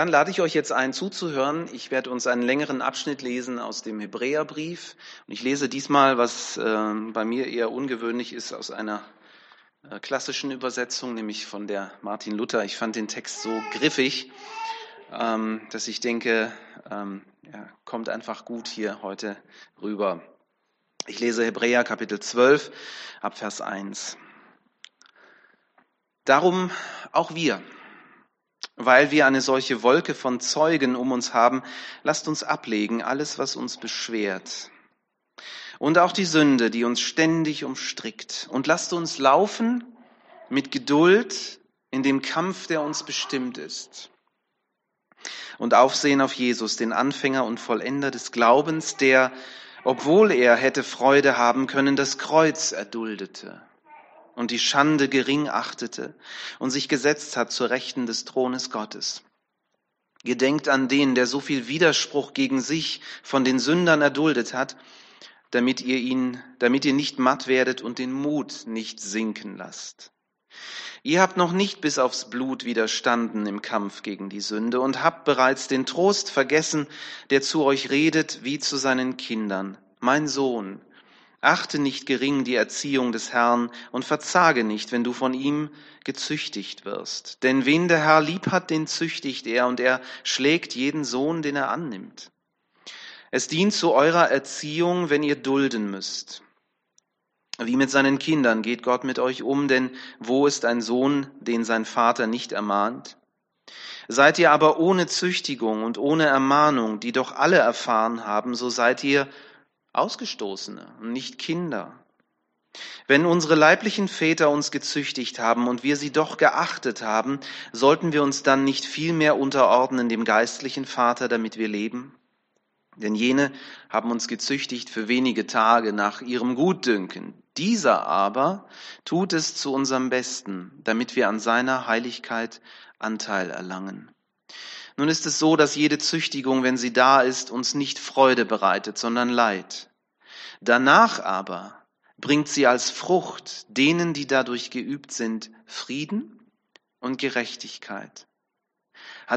Dann lade ich euch jetzt ein, zuzuhören. Ich werde uns einen längeren Abschnitt lesen aus dem Hebräerbrief. Und ich lese diesmal, was äh, bei mir eher ungewöhnlich ist, aus einer äh, klassischen Übersetzung, nämlich von der Martin Luther. Ich fand den Text so griffig, ähm, dass ich denke, ähm, ja, kommt einfach gut hier heute rüber. Ich lese Hebräer Kapitel 12 ab Vers 1. Darum auch wir weil wir eine solche Wolke von Zeugen um uns haben, lasst uns ablegen alles, was uns beschwert. Und auch die Sünde, die uns ständig umstrickt. Und lasst uns laufen mit Geduld in dem Kampf, der uns bestimmt ist. Und aufsehen auf Jesus, den Anfänger und Vollender des Glaubens, der, obwohl er hätte Freude haben können, das Kreuz erduldete und die Schande gering achtete und sich gesetzt hat zur Rechten des Thrones Gottes. Gedenkt an den, der so viel Widerspruch gegen sich von den Sündern erduldet hat, damit ihr ihn, damit ihr nicht matt werdet und den Mut nicht sinken lasst. Ihr habt noch nicht bis aufs Blut widerstanden im Kampf gegen die Sünde und habt bereits den Trost vergessen, der zu euch redet wie zu seinen Kindern. Mein Sohn, Achte nicht gering die Erziehung des Herrn und verzage nicht, wenn du von ihm gezüchtigt wirst. Denn wen der Herr lieb hat, den züchtigt er und er schlägt jeden Sohn, den er annimmt. Es dient zu eurer Erziehung, wenn ihr dulden müsst. Wie mit seinen Kindern geht Gott mit euch um, denn wo ist ein Sohn, den sein Vater nicht ermahnt? Seid ihr aber ohne Züchtigung und ohne Ermahnung, die doch alle erfahren haben, so seid ihr Ausgestoßene und nicht Kinder. Wenn unsere leiblichen Väter uns gezüchtigt haben und wir sie doch geachtet haben, sollten wir uns dann nicht viel mehr unterordnen dem geistlichen Vater, damit wir leben? Denn jene haben uns gezüchtigt für wenige Tage nach ihrem Gutdünken. Dieser aber tut es zu unserem Besten, damit wir an seiner Heiligkeit Anteil erlangen. Nun ist es so, dass jede Züchtigung, wenn sie da ist, uns nicht Freude bereitet, sondern Leid. Danach aber bringt sie als Frucht denen, die dadurch geübt sind, Frieden und Gerechtigkeit.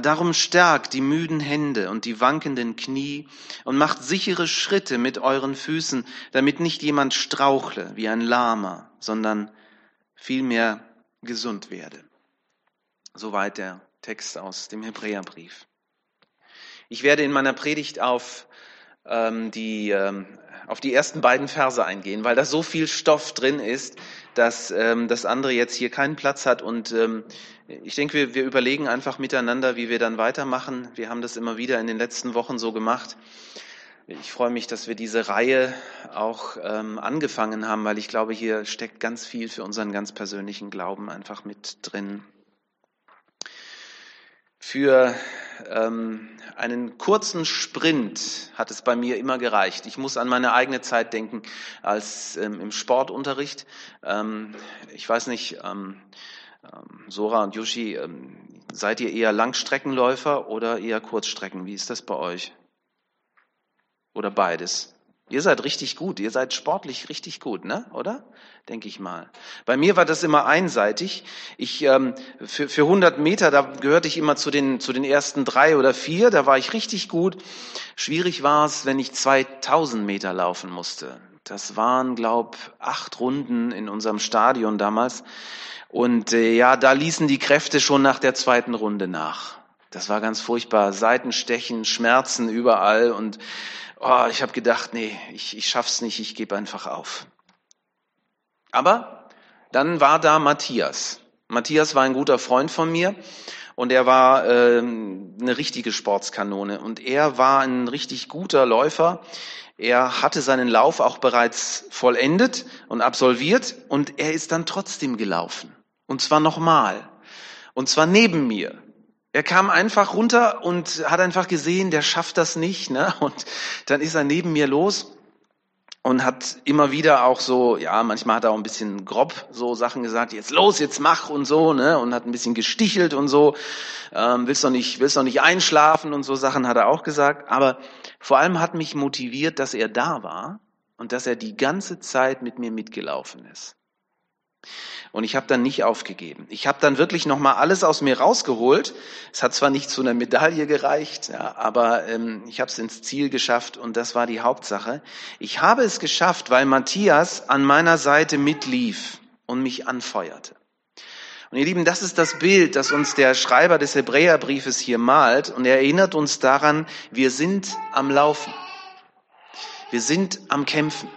Darum stärkt die müden Hände und die wankenden Knie und macht sichere Schritte mit euren Füßen, damit nicht jemand strauchle wie ein Lama, sondern vielmehr gesund werde. Soweit der Text aus dem Hebräerbrief. Ich werde in meiner Predigt auf ähm, die, ähm, auf die ersten beiden Verse eingehen, weil da so viel Stoff drin ist, dass ähm, das andere jetzt hier keinen Platz hat. Und ähm, ich denke, wir, wir überlegen einfach miteinander, wie wir dann weitermachen. Wir haben das immer wieder in den letzten Wochen so gemacht. Ich freue mich, dass wir diese Reihe auch ähm, angefangen haben, weil ich glaube, hier steckt ganz viel für unseren ganz persönlichen Glauben einfach mit drin. Für ähm, einen kurzen Sprint hat es bei mir immer gereicht. Ich muss an meine eigene Zeit denken als ähm, im Sportunterricht. Ähm, ich weiß nicht, ähm, ähm, Sora und Yushi, ähm, seid ihr eher Langstreckenläufer oder eher Kurzstrecken? Wie ist das bei euch? Oder beides? Ihr seid richtig gut, ihr seid sportlich richtig gut, ne? Oder? Denke ich mal. Bei mir war das immer einseitig. Ich ähm, für, für 100 Meter, da gehörte ich immer zu den zu den ersten drei oder vier. Da war ich richtig gut. Schwierig war es, wenn ich 2000 Meter laufen musste. Das waren, glaub, acht Runden in unserem Stadion damals. Und äh, ja, da ließen die Kräfte schon nach der zweiten Runde nach. Das war ganz furchtbar. Seitenstechen, Schmerzen überall und oh, ich habe gedacht, nee, ich, ich schaff's nicht, ich gebe einfach auf. Aber dann war da Matthias. Matthias war ein guter Freund von mir und er war ähm, eine richtige Sportskanone und er war ein richtig guter Läufer. Er hatte seinen Lauf auch bereits vollendet und absolviert und er ist dann trotzdem gelaufen. Und zwar nochmal. Und zwar neben mir. Er kam einfach runter und hat einfach gesehen, der schafft das nicht. Ne? Und dann ist er neben mir los und hat immer wieder auch so, ja, manchmal hat er auch ein bisschen grob so Sachen gesagt, jetzt los, jetzt mach und so, ne, und hat ein bisschen gestichelt und so, ähm, willst doch nicht, willst doch nicht einschlafen und so Sachen hat er auch gesagt. Aber vor allem hat mich motiviert, dass er da war und dass er die ganze Zeit mit mir mitgelaufen ist. Und ich habe dann nicht aufgegeben. Ich habe dann wirklich nochmal alles aus mir rausgeholt. Es hat zwar nicht zu einer Medaille gereicht, ja, aber ähm, ich habe es ins Ziel geschafft und das war die Hauptsache. Ich habe es geschafft, weil Matthias an meiner Seite mitlief und mich anfeuerte. Und ihr Lieben, das ist das Bild, das uns der Schreiber des Hebräerbriefes hier malt und er erinnert uns daran, wir sind am Laufen. Wir sind am Kämpfen.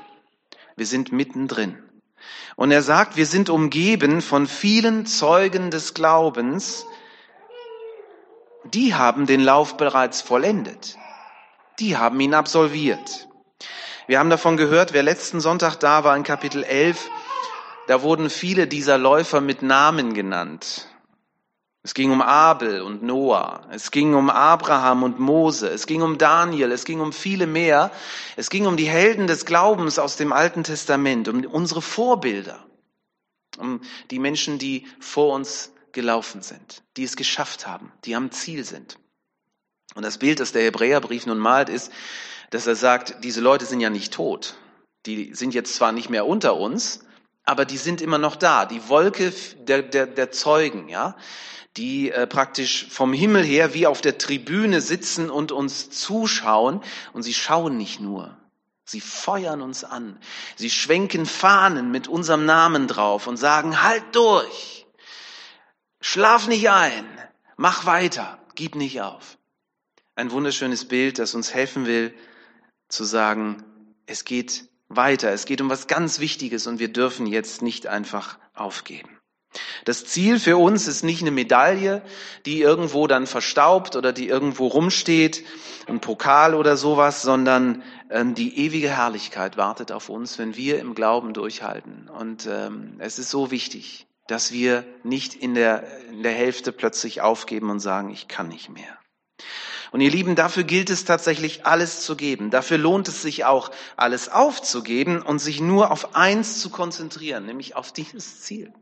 Wir sind mittendrin. Und er sagt, wir sind umgeben von vielen Zeugen des Glaubens. Die haben den Lauf bereits vollendet. Die haben ihn absolviert. Wir haben davon gehört, wer letzten Sonntag da war in Kapitel 11, da wurden viele dieser Läufer mit Namen genannt. Es ging um Abel und Noah. Es ging um Abraham und Mose. Es ging um Daniel. Es ging um viele mehr. Es ging um die Helden des Glaubens aus dem Alten Testament, um unsere Vorbilder, um die Menschen, die vor uns gelaufen sind, die es geschafft haben, die am Ziel sind. Und das Bild, das der Hebräerbrief nun malt, ist, dass er sagt, diese Leute sind ja nicht tot. Die sind jetzt zwar nicht mehr unter uns, aber die sind immer noch da. Die Wolke der, der, der Zeugen, ja die äh, praktisch vom Himmel her wie auf der Tribüne sitzen und uns zuschauen. Und sie schauen nicht nur, sie feuern uns an. Sie schwenken Fahnen mit unserem Namen drauf und sagen, halt durch, schlaf nicht ein, mach weiter, gib nicht auf. Ein wunderschönes Bild, das uns helfen will zu sagen, es geht weiter, es geht um was ganz Wichtiges und wir dürfen jetzt nicht einfach aufgeben. Das Ziel für uns ist nicht eine Medaille, die irgendwo dann verstaubt oder die irgendwo rumsteht, ein Pokal oder sowas, sondern ähm, die ewige Herrlichkeit wartet auf uns, wenn wir im Glauben durchhalten. Und ähm, es ist so wichtig, dass wir nicht in der, in der Hälfte plötzlich aufgeben und sagen, ich kann nicht mehr. Und ihr Lieben, dafür gilt es tatsächlich alles zu geben. Dafür lohnt es sich auch, alles aufzugeben und sich nur auf eins zu konzentrieren, nämlich auf dieses Ziel.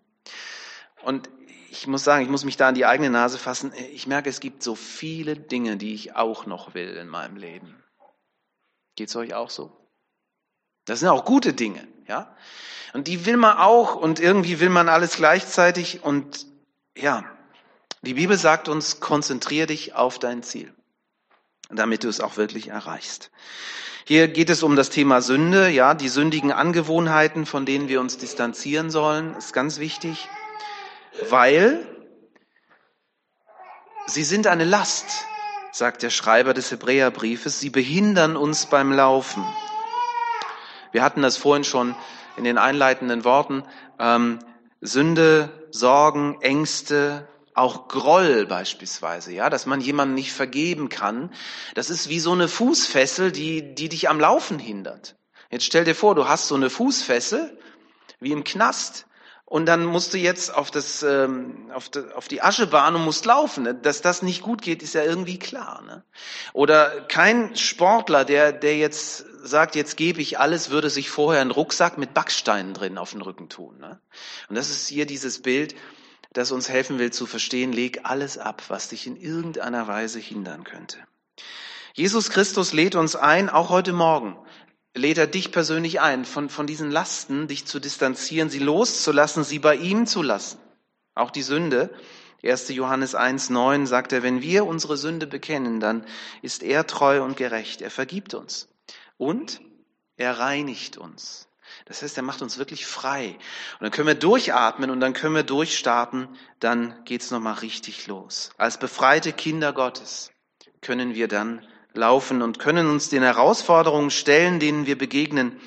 Und ich muss sagen, ich muss mich da an die eigene Nase fassen. Ich merke, es gibt so viele Dinge, die ich auch noch will in meinem Leben. Geht's euch auch so? Das sind auch gute Dinge, ja? Und die will man auch und irgendwie will man alles gleichzeitig und ja, die Bibel sagt uns, konzentrier dich auf dein Ziel, damit du es auch wirklich erreichst. Hier geht es um das Thema Sünde, ja, die sündigen Angewohnheiten, von denen wir uns distanzieren sollen, ist ganz wichtig weil sie sind eine Last, sagt der Schreiber des Hebräerbriefes. Sie behindern uns beim Laufen. Wir hatten das vorhin schon in den einleitenden Worten. Ähm, Sünde, Sorgen, Ängste, auch Groll beispielsweise, ja, dass man jemandem nicht vergeben kann. Das ist wie so eine Fußfessel, die, die dich am Laufen hindert. Jetzt stell dir vor, du hast so eine Fußfessel wie im Knast und dann musst du jetzt auf, das, ähm, auf, die, auf die Aschebahn und musst laufen. Ne? Dass das nicht gut geht, ist ja irgendwie klar. Ne? Oder kein Sportler, der, der jetzt sagt, jetzt gebe ich alles, würde sich vorher einen Rucksack mit Backsteinen drin auf den Rücken tun. Ne? Und das ist hier dieses Bild, das uns helfen will zu verstehen, leg alles ab, was dich in irgendeiner Weise hindern könnte. Jesus Christus lädt uns ein, auch heute Morgen, lädt er dich persönlich ein, von, von diesen Lasten dich zu distanzieren, sie loszulassen, sie bei ihm zu lassen. Auch die Sünde. 1. Johannes 1, 9 sagt er, wenn wir unsere Sünde bekennen, dann ist er treu und gerecht. Er vergibt uns. Und er reinigt uns. Das heißt, er macht uns wirklich frei. Und dann können wir durchatmen und dann können wir durchstarten. Dann geht's nochmal richtig los. Als befreite Kinder Gottes können wir dann laufen und können uns den Herausforderungen stellen, denen wir begegnen,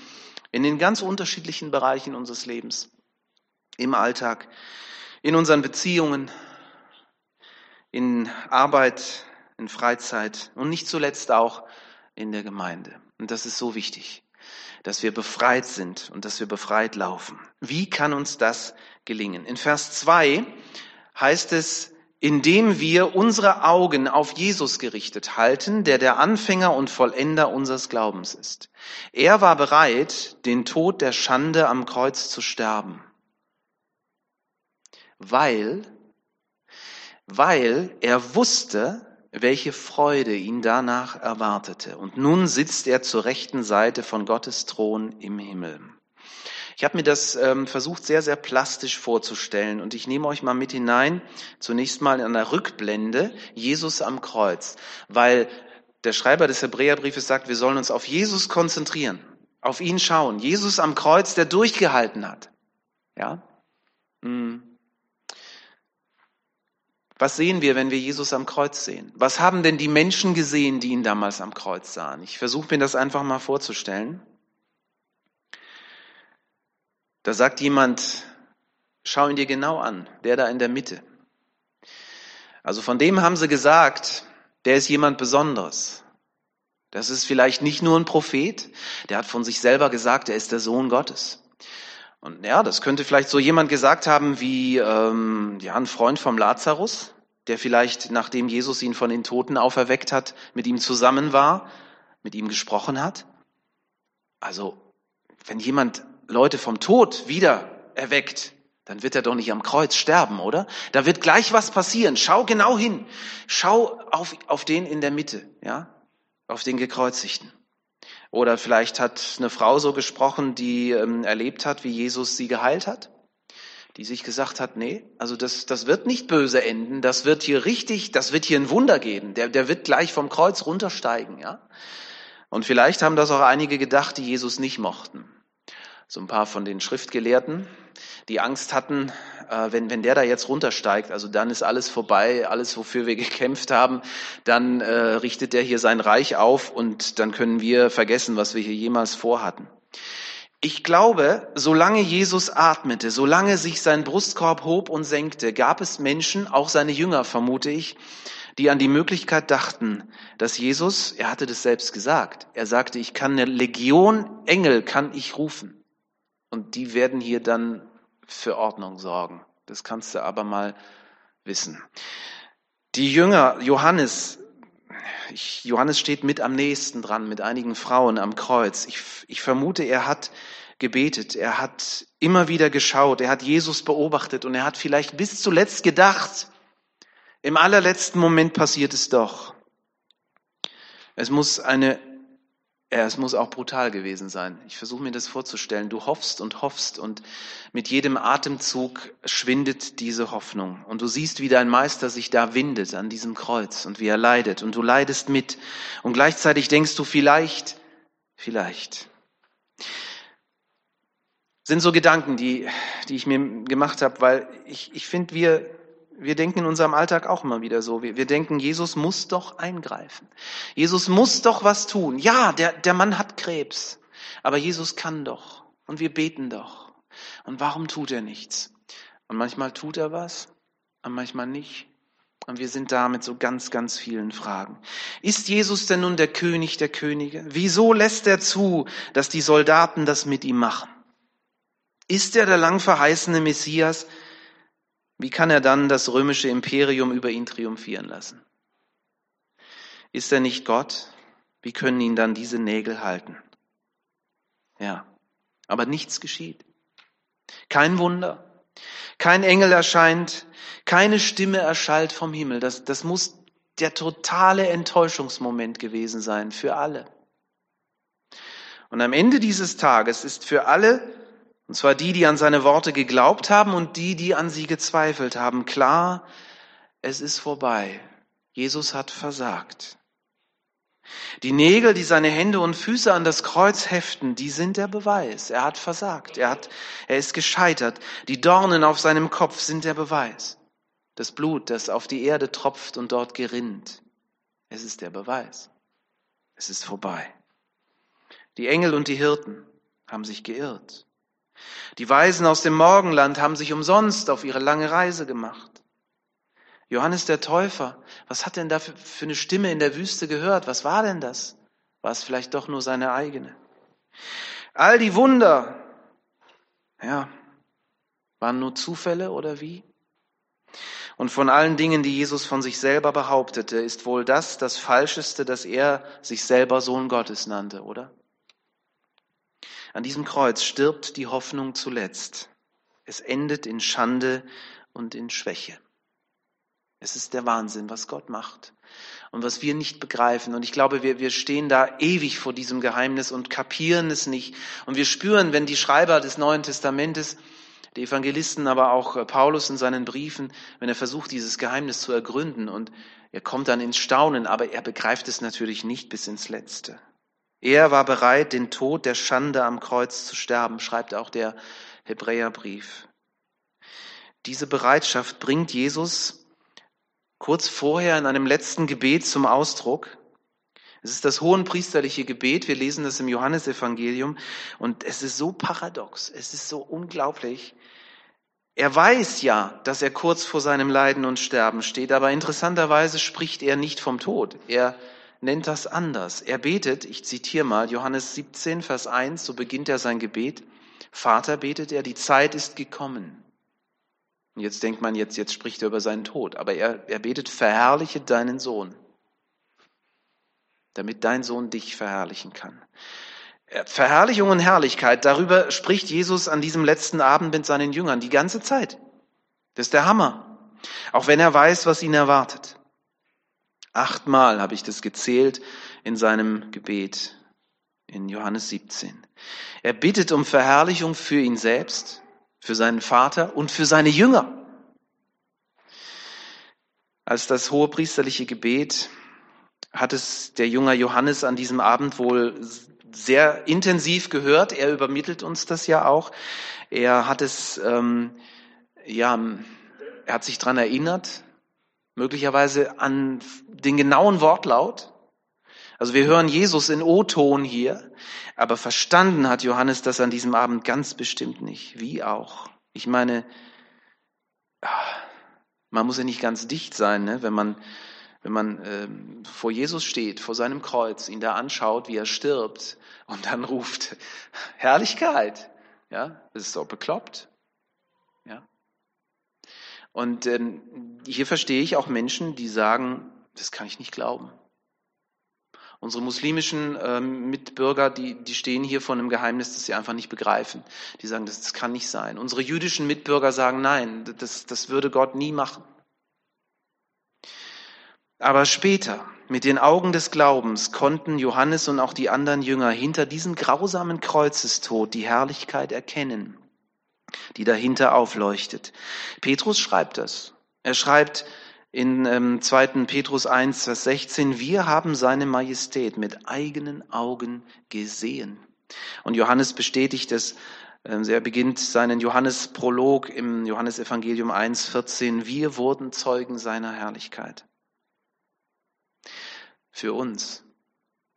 in den ganz unterschiedlichen Bereichen unseres Lebens, im Alltag, in unseren Beziehungen, in Arbeit, in Freizeit und nicht zuletzt auch in der Gemeinde. Und das ist so wichtig, dass wir befreit sind und dass wir befreit laufen. Wie kann uns das gelingen? In Vers 2 heißt es, indem wir unsere Augen auf Jesus gerichtet halten, der der Anfänger und Vollender unseres Glaubens ist. Er war bereit, den Tod der Schande am Kreuz zu sterben, weil, weil er wusste, welche Freude ihn danach erwartete. Und nun sitzt er zur rechten Seite von Gottes Thron im Himmel. Ich habe mir das ähm, versucht sehr, sehr plastisch vorzustellen und ich nehme euch mal mit hinein, zunächst mal in der Rückblende, Jesus am Kreuz, weil der Schreiber des Hebräerbriefes sagt, wir sollen uns auf Jesus konzentrieren, auf ihn schauen. Jesus am Kreuz, der durchgehalten hat. Ja? Hm. Was sehen wir, wenn wir Jesus am Kreuz sehen? Was haben denn die Menschen gesehen, die ihn damals am Kreuz sahen? Ich versuche mir das einfach mal vorzustellen. Da sagt jemand, schau ihn dir genau an, der da in der Mitte. Also von dem haben sie gesagt, der ist jemand Besonderes. Das ist vielleicht nicht nur ein Prophet, der hat von sich selber gesagt, er ist der Sohn Gottes. Und ja, das könnte vielleicht so jemand gesagt haben wie ähm, ja, ein Freund vom Lazarus, der vielleicht, nachdem Jesus ihn von den Toten auferweckt hat, mit ihm zusammen war, mit ihm gesprochen hat. Also, wenn jemand Leute vom Tod wieder erweckt, dann wird er doch nicht am Kreuz sterben, oder? Da wird gleich was passieren. Schau genau hin. Schau auf, auf den in der Mitte, ja? Auf den Gekreuzigten. Oder vielleicht hat eine Frau so gesprochen, die ähm, erlebt hat, wie Jesus sie geheilt hat, die sich gesagt hat, nee, also das, das wird nicht böse enden, das wird hier richtig, das wird hier ein Wunder geben, der, der wird gleich vom Kreuz runtersteigen, ja. Und vielleicht haben das auch einige gedacht, die Jesus nicht mochten. So ein paar von den Schriftgelehrten, die Angst hatten, äh, wenn, wenn der da jetzt runtersteigt, also dann ist alles vorbei, alles, wofür wir gekämpft haben, dann äh, richtet der hier sein Reich auf und dann können wir vergessen, was wir hier jemals vorhatten. Ich glaube, solange Jesus atmete, solange sich sein Brustkorb hob und senkte, gab es Menschen, auch seine Jünger vermute ich, die an die Möglichkeit dachten, dass Jesus, er hatte das selbst gesagt, er sagte, ich kann eine Legion Engel kann ich rufen. Und die werden hier dann für Ordnung sorgen. Das kannst du aber mal wissen. Die Jünger, Johannes, ich, Johannes steht mit am nächsten dran, mit einigen Frauen am Kreuz. Ich, ich vermute, er hat gebetet, er hat immer wieder geschaut, er hat Jesus beobachtet und er hat vielleicht bis zuletzt gedacht, im allerletzten Moment passiert es doch. Es muss eine ja, es muss auch brutal gewesen sein. Ich versuche mir das vorzustellen. Du hoffst und hoffst und mit jedem Atemzug schwindet diese Hoffnung. Und du siehst, wie dein Meister sich da windet an diesem Kreuz und wie er leidet. Und du leidest mit. Und gleichzeitig denkst du vielleicht, vielleicht. Sind so Gedanken, die, die ich mir gemacht habe, weil ich, ich finde, wir wir denken in unserem Alltag auch immer wieder so. Wir, wir, denken, Jesus muss doch eingreifen. Jesus muss doch was tun. Ja, der, der Mann hat Krebs, aber Jesus kann doch. Und wir beten doch. Und warum tut er nichts? Und manchmal tut er was, und manchmal nicht. Und wir sind da mit so ganz, ganz vielen Fragen. Ist Jesus denn nun der König der Könige? Wieso lässt er zu, dass die Soldaten das mit ihm machen? Ist er der lang verheißene Messias? Wie kann er dann das römische Imperium über ihn triumphieren lassen? Ist er nicht Gott? Wie können ihn dann diese Nägel halten? Ja, aber nichts geschieht. Kein Wunder. Kein Engel erscheint. Keine Stimme erschallt vom Himmel. Das, das muss der totale Enttäuschungsmoment gewesen sein für alle. Und am Ende dieses Tages ist für alle und zwar die, die an seine Worte geglaubt haben und die, die an sie gezweifelt haben. Klar, es ist vorbei. Jesus hat versagt. Die Nägel, die seine Hände und Füße an das Kreuz heften, die sind der Beweis. Er hat versagt. Er hat, er ist gescheitert. Die Dornen auf seinem Kopf sind der Beweis. Das Blut, das auf die Erde tropft und dort gerinnt. Es ist der Beweis. Es ist vorbei. Die Engel und die Hirten haben sich geirrt. Die Weisen aus dem Morgenland haben sich umsonst auf ihre lange Reise gemacht. Johannes der Täufer, was hat denn da für, eine Stimme in der Wüste gehört? Was war denn das? War es vielleicht doch nur seine eigene? All die Wunder, ja, waren nur Zufälle oder wie? Und von allen Dingen, die Jesus von sich selber behauptete, ist wohl das das Falscheste, dass er sich selber Sohn Gottes nannte, oder? An diesem Kreuz stirbt die Hoffnung zuletzt. Es endet in Schande und in Schwäche. Es ist der Wahnsinn, was Gott macht. und was wir nicht begreifen. Und ich glaube, wir, wir stehen da ewig vor diesem Geheimnis und kapieren es nicht. Und wir spüren, wenn die Schreiber des Neuen Testamentes, die Evangelisten, aber auch äh, Paulus in seinen Briefen, wenn er versucht, dieses Geheimnis zu ergründen und er kommt dann ins Staunen, aber er begreift es natürlich nicht bis ins Letzte. Er war bereit, den Tod der Schande am Kreuz zu sterben, schreibt auch der Hebräerbrief. Diese Bereitschaft bringt Jesus kurz vorher in einem letzten Gebet zum Ausdruck. Es ist das hohenpriesterliche Gebet. Wir lesen das im Johannesevangelium. Und es ist so paradox. Es ist so unglaublich. Er weiß ja, dass er kurz vor seinem Leiden und Sterben steht. Aber interessanterweise spricht er nicht vom Tod. Er nennt das anders. Er betet, ich zitiere mal Johannes 17, Vers 1, so beginnt er sein Gebet. Vater betet er, die Zeit ist gekommen. Und jetzt denkt man, jetzt, jetzt spricht er über seinen Tod. Aber er, er betet, verherrliche deinen Sohn, damit dein Sohn dich verherrlichen kann. Verherrlichung und Herrlichkeit, darüber spricht Jesus an diesem letzten Abend mit seinen Jüngern die ganze Zeit. Das ist der Hammer. Auch wenn er weiß, was ihn erwartet. Achtmal habe ich das gezählt in seinem Gebet in Johannes 17. Er bittet um Verherrlichung für ihn selbst, für seinen Vater und für seine Jünger. Als das hohe priesterliche Gebet hat es der Jünger Johannes an diesem Abend wohl sehr intensiv gehört. Er übermittelt uns das ja auch. Er hat es, ähm, ja, er hat sich dran erinnert, möglicherweise an den genauen Wortlaut. Also wir hören Jesus in O-Ton hier, aber verstanden hat Johannes das an diesem Abend ganz bestimmt nicht. Wie auch. Ich meine, man muss ja nicht ganz dicht sein, ne? wenn man, wenn man äh, vor Jesus steht, vor seinem Kreuz, ihn da anschaut, wie er stirbt und dann ruft, Herrlichkeit. Ja, das ist so bekloppt. Und ähm, hier verstehe ich auch Menschen, die sagen, das kann ich nicht glauben. Unsere muslimischen ähm, Mitbürger, die, die stehen hier vor einem Geheimnis, das sie einfach nicht begreifen. Die sagen, das, das kann nicht sein. Unsere jüdischen Mitbürger sagen, nein, das, das würde Gott nie machen. Aber später, mit den Augen des Glaubens, konnten Johannes und auch die anderen Jünger hinter diesem grausamen Kreuzestod die Herrlichkeit erkennen, die dahinter aufleuchtet. Petrus schreibt das. Er schreibt, in ähm, 2. Petrus 1, Vers 16, wir haben seine Majestät mit eigenen Augen gesehen. Und Johannes bestätigt es, äh, er beginnt seinen Johannes-Prolog im Johannesevangelium 1, 14, wir wurden Zeugen seiner Herrlichkeit. Für uns,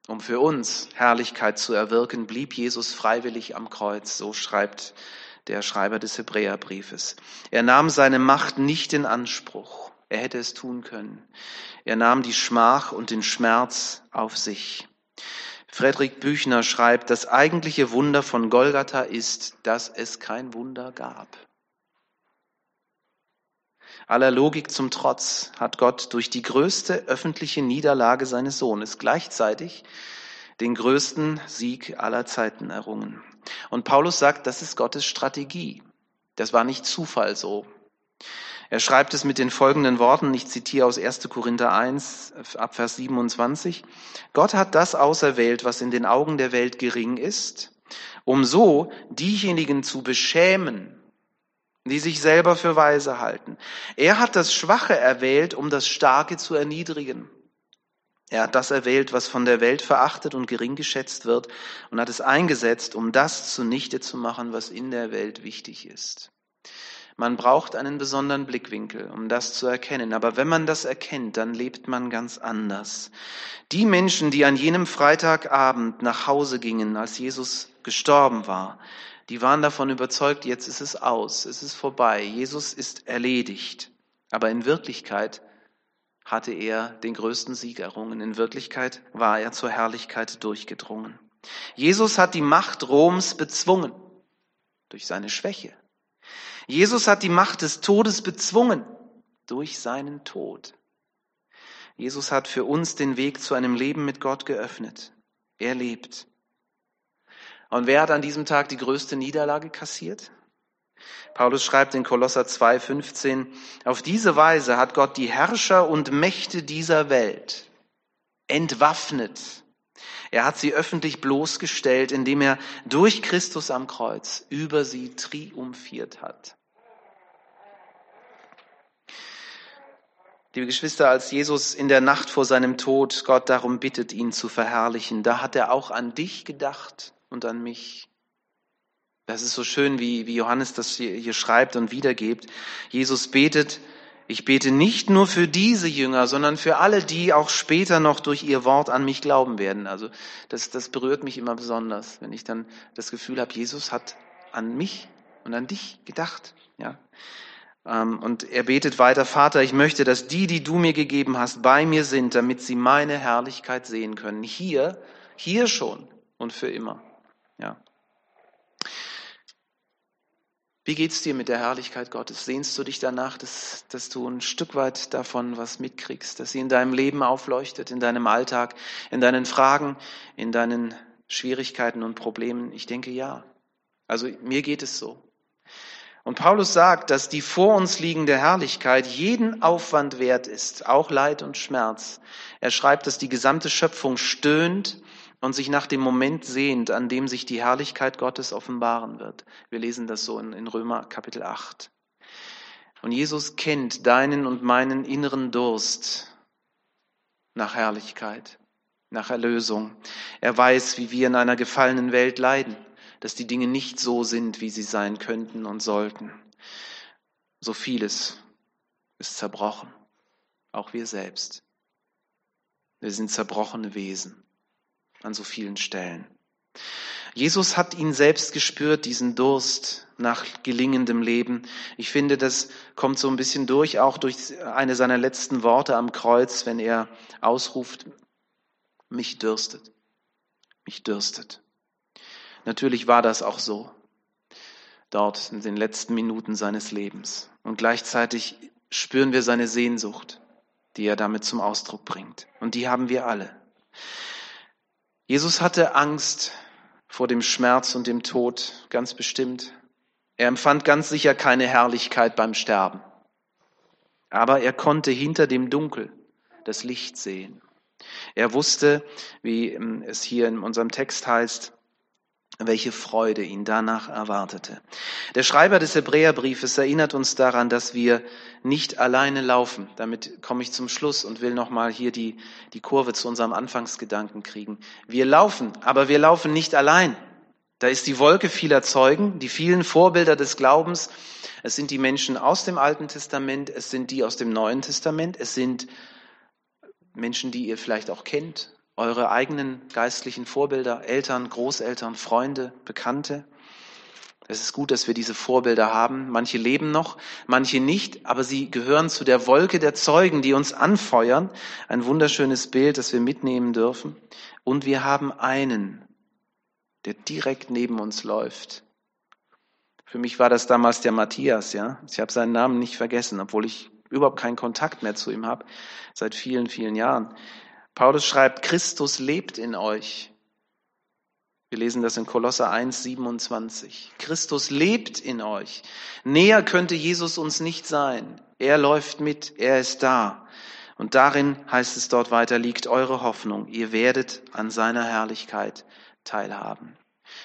um für uns Herrlichkeit zu erwirken, blieb Jesus freiwillig am Kreuz, so schreibt der Schreiber des Hebräerbriefes. Er nahm seine Macht nicht in Anspruch er hätte es tun können. Er nahm die Schmach und den Schmerz auf sich. Friedrich Büchner schreibt, das eigentliche Wunder von Golgatha ist, dass es kein Wunder gab. Aller Logik zum Trotz hat Gott durch die größte öffentliche Niederlage seines Sohnes gleichzeitig den größten Sieg aller Zeiten errungen. Und Paulus sagt, das ist Gottes Strategie. Das war nicht Zufall so. Er schreibt es mit den folgenden Worten, ich zitiere aus 1. Korinther 1 ab Vers 27. Gott hat das auserwählt, was in den Augen der Welt gering ist, um so diejenigen zu beschämen, die sich selber für weise halten. Er hat das Schwache erwählt, um das Starke zu erniedrigen. Er hat das erwählt, was von der Welt verachtet und gering geschätzt wird, und hat es eingesetzt, um das zunichte zu machen, was in der Welt wichtig ist. Man braucht einen besonderen Blickwinkel, um das zu erkennen. Aber wenn man das erkennt, dann lebt man ganz anders. Die Menschen, die an jenem Freitagabend nach Hause gingen, als Jesus gestorben war, die waren davon überzeugt, jetzt ist es aus, es ist vorbei, Jesus ist erledigt. Aber in Wirklichkeit hatte er den größten Sieg errungen. In Wirklichkeit war er zur Herrlichkeit durchgedrungen. Jesus hat die Macht Roms bezwungen durch seine Schwäche. Jesus hat die Macht des Todes bezwungen durch seinen Tod. Jesus hat für uns den Weg zu einem Leben mit Gott geöffnet. Er lebt. Und wer hat an diesem Tag die größte Niederlage kassiert? Paulus schreibt in Kolosser 2,15, auf diese Weise hat Gott die Herrscher und Mächte dieser Welt entwaffnet. Er hat sie öffentlich bloßgestellt, indem er durch Christus am Kreuz über sie triumphiert hat. Liebe Geschwister, als Jesus in der Nacht vor seinem Tod Gott darum bittet, ihn zu verherrlichen, da hat er auch an dich gedacht und an mich. Das ist so schön, wie, wie Johannes das hier, hier schreibt und wiedergibt. Jesus betet, ich bete nicht nur für diese Jünger, sondern für alle, die auch später noch durch ihr Wort an mich glauben werden. Also das, das berührt mich immer besonders, wenn ich dann das Gefühl habe, Jesus hat an mich und an dich gedacht. Ja. Ähm, und er betet weiter, Vater, ich möchte, dass die, die du mir gegeben hast, bei mir sind, damit sie meine Herrlichkeit sehen können. Hier, hier schon und für immer. Ja. Wie geht's dir mit der Herrlichkeit Gottes? Sehnst du dich danach, dass, dass du ein Stück weit davon was mitkriegst, dass sie in deinem Leben aufleuchtet, in deinem Alltag, in deinen Fragen, in deinen Schwierigkeiten und Problemen? Ich denke ja. Also mir geht es so. Und Paulus sagt, dass die vor uns liegende Herrlichkeit jeden Aufwand wert ist, auch Leid und Schmerz. Er schreibt, dass die gesamte Schöpfung stöhnt und sich nach dem Moment sehnt, an dem sich die Herrlichkeit Gottes offenbaren wird. Wir lesen das so in, Römer Kapitel 8. Und Jesus kennt deinen und meinen inneren Durst nach Herrlichkeit, nach Erlösung. Er weiß, wie wir in einer gefallenen Welt leiden dass die Dinge nicht so sind, wie sie sein könnten und sollten. So vieles ist zerbrochen, auch wir selbst. Wir sind zerbrochene Wesen an so vielen Stellen. Jesus hat ihn selbst gespürt, diesen Durst nach gelingendem Leben. Ich finde, das kommt so ein bisschen durch, auch durch eine seiner letzten Worte am Kreuz, wenn er ausruft, mich dürstet, mich dürstet. Natürlich war das auch so, dort in den letzten Minuten seines Lebens. Und gleichzeitig spüren wir seine Sehnsucht, die er damit zum Ausdruck bringt. Und die haben wir alle. Jesus hatte Angst vor dem Schmerz und dem Tod, ganz bestimmt. Er empfand ganz sicher keine Herrlichkeit beim Sterben. Aber er konnte hinter dem Dunkel das Licht sehen. Er wusste, wie es hier in unserem Text heißt, welche Freude ihn danach erwartete. Der Schreiber des Hebräerbriefes erinnert uns daran, dass wir nicht alleine laufen. Damit komme ich zum Schluss und will nochmal hier die, die Kurve zu unserem Anfangsgedanken kriegen. Wir laufen, aber wir laufen nicht allein. Da ist die Wolke vieler Zeugen, die vielen Vorbilder des Glaubens. Es sind die Menschen aus dem Alten Testament, es sind die aus dem Neuen Testament, es sind Menschen, die ihr vielleicht auch kennt, eure eigenen geistlichen Vorbilder, Eltern, Großeltern, Freunde, Bekannte. Es ist gut, dass wir diese Vorbilder haben. Manche leben noch, manche nicht, aber sie gehören zu der Wolke der Zeugen, die uns anfeuern. Ein wunderschönes Bild, das wir mitnehmen dürfen. Und wir haben einen, der direkt neben uns läuft. Für mich war das damals der Matthias, ja. Ich habe seinen Namen nicht vergessen, obwohl ich überhaupt keinen Kontakt mehr zu ihm habe, seit vielen, vielen Jahren. Paulus schreibt, Christus lebt in euch. Wir lesen das in Kolosser 1, 27. Christus lebt in euch. Näher könnte Jesus uns nicht sein. Er läuft mit, er ist da. Und darin heißt es dort weiter, liegt eure Hoffnung. Ihr werdet an seiner Herrlichkeit teilhaben.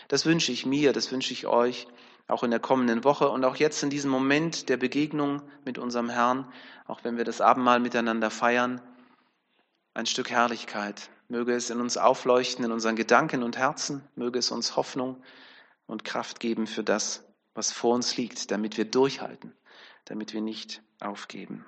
Das wünsche ich mir, das wünsche ich euch, auch in der kommenden Woche und auch jetzt in diesem Moment der Begegnung mit unserem Herrn, auch wenn wir das Abendmahl miteinander feiern, ein Stück Herrlichkeit. Möge es in uns aufleuchten, in unseren Gedanken und Herzen. Möge es uns Hoffnung und Kraft geben für das, was vor uns liegt, damit wir durchhalten, damit wir nicht aufgeben.